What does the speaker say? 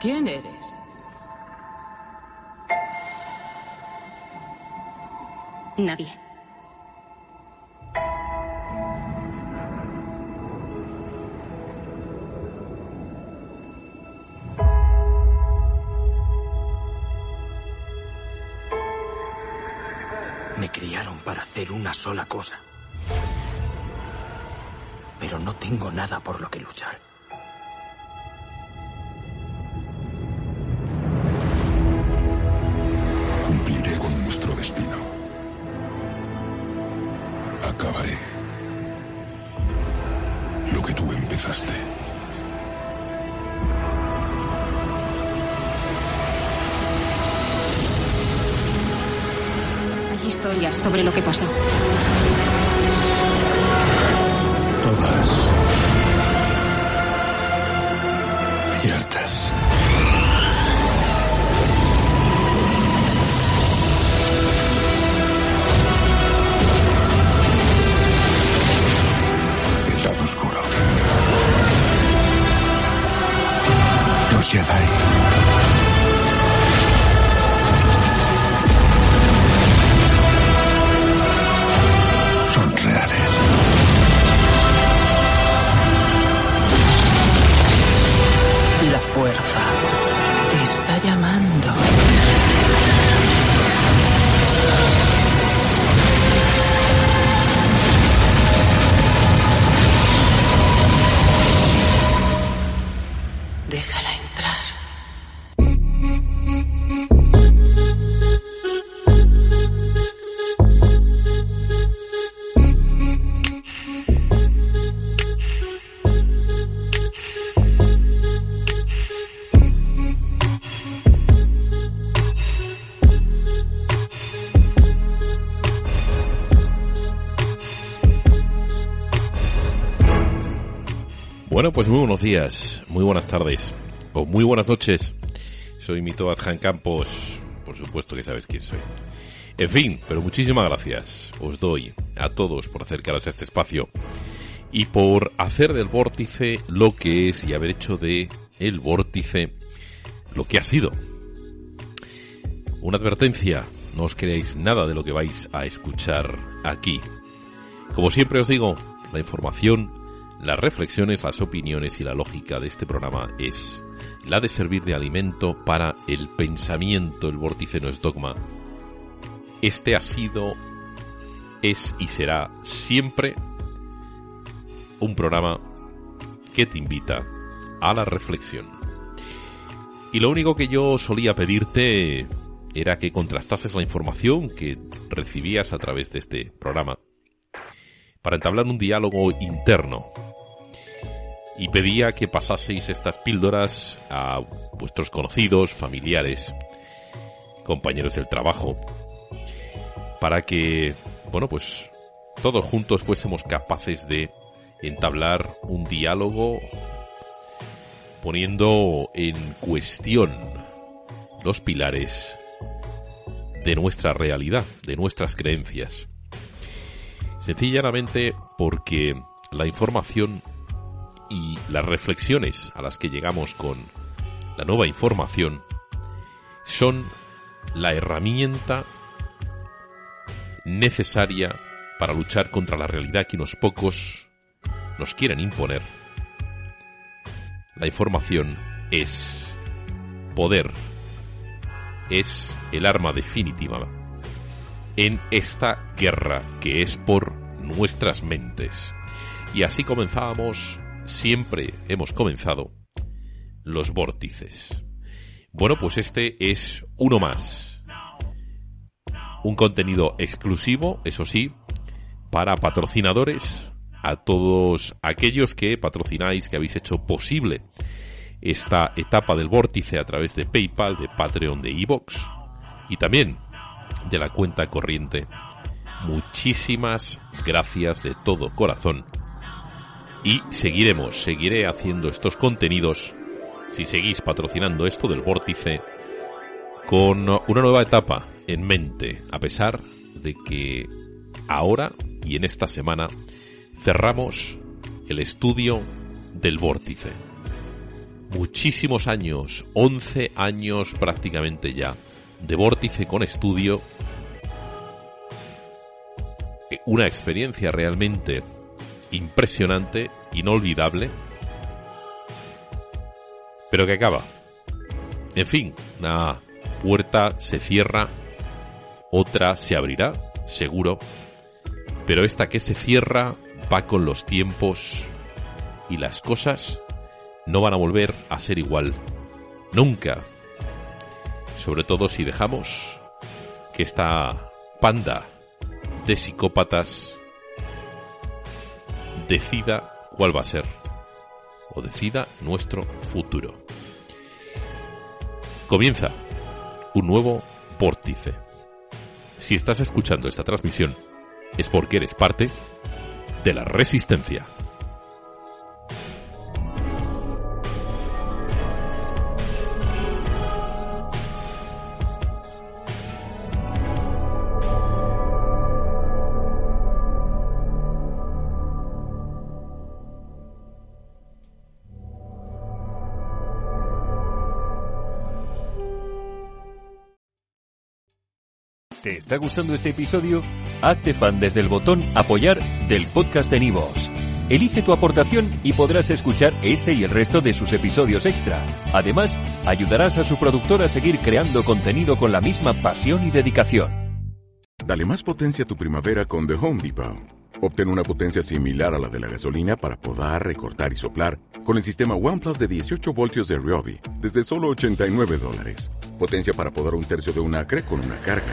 ¿Quién eres? Nadie. Me criaron para hacer una sola cosa. Pero no tengo nada por lo que luchar. Cumpliré con nuestro destino. Acabaré lo que tú empezaste. Historias sobre lo que pasó. Todas Bueno, pues muy buenos días, muy buenas tardes o muy buenas noches. Soy Mito Adjan Campos, por supuesto que sabes quién soy. En fin, pero muchísimas gracias os doy a todos por acercaros a este espacio y por hacer del vórtice lo que es y haber hecho de el vórtice lo que ha sido. Una advertencia, no os creáis nada de lo que vais a escuchar aquí. Como siempre os digo, la información, las reflexiones, las opiniones y la lógica de este programa es la de servir de alimento para el pensamiento. El vórtice no es dogma. Este ha sido, es y será siempre un programa que te invita a la reflexión. Y lo único que yo solía pedirte era que contrastases la información que recibías a través de este programa para entablar un diálogo interno. Y pedía que pasaseis estas píldoras a vuestros conocidos, familiares, compañeros del trabajo, para que, bueno, pues todos juntos fuésemos capaces de entablar un diálogo poniendo en cuestión los pilares de nuestra realidad, de nuestras creencias. Sencillamente porque la información y las reflexiones a las que llegamos con la nueva información son la herramienta necesaria para luchar contra la realidad que unos pocos nos quieren imponer. La información es poder, es el arma definitiva en esta guerra que es por nuestras mentes. Y así comenzábamos, siempre hemos comenzado, los vórtices. Bueno, pues este es uno más. un contenido exclusivo, eso sí, para patrocinadores, a todos aquellos que patrocináis, que habéis hecho posible esta etapa del vórtice a través de PayPal, de Patreon, de Evox y también de la cuenta corriente. Muchísimas gracias de todo corazón. Y seguiremos, seguiré haciendo estos contenidos si seguís patrocinando esto del vórtice con una nueva etapa en mente, a pesar de que ahora y en esta semana cerramos el estudio del vórtice. Muchísimos años, 11 años prácticamente ya, de vórtice con estudio. Una experiencia realmente impresionante, inolvidable, pero que acaba. En fin, una puerta se cierra, otra se abrirá, seguro, pero esta que se cierra va con los tiempos y las cosas no van a volver a ser igual. Nunca. Sobre todo si dejamos que esta panda de psicópatas decida cuál va a ser o decida nuestro futuro. Comienza un nuevo vórtice. Si estás escuchando esta transmisión es porque eres parte de la resistencia. ¿Te está gustando este episodio? Hazte fan desde el botón Apoyar del podcast de Nivos. Elige tu aportación y podrás escuchar este y el resto de sus episodios extra. Además, ayudarás a su productor a seguir creando contenido con la misma pasión y dedicación. Dale más potencia a tu primavera con The Home Depot. Obtén una potencia similar a la de la gasolina para poder recortar y soplar con el sistema OnePlus de 18 voltios de Ryobi desde solo 89 dólares. Potencia para podar un tercio de un acre con una carga.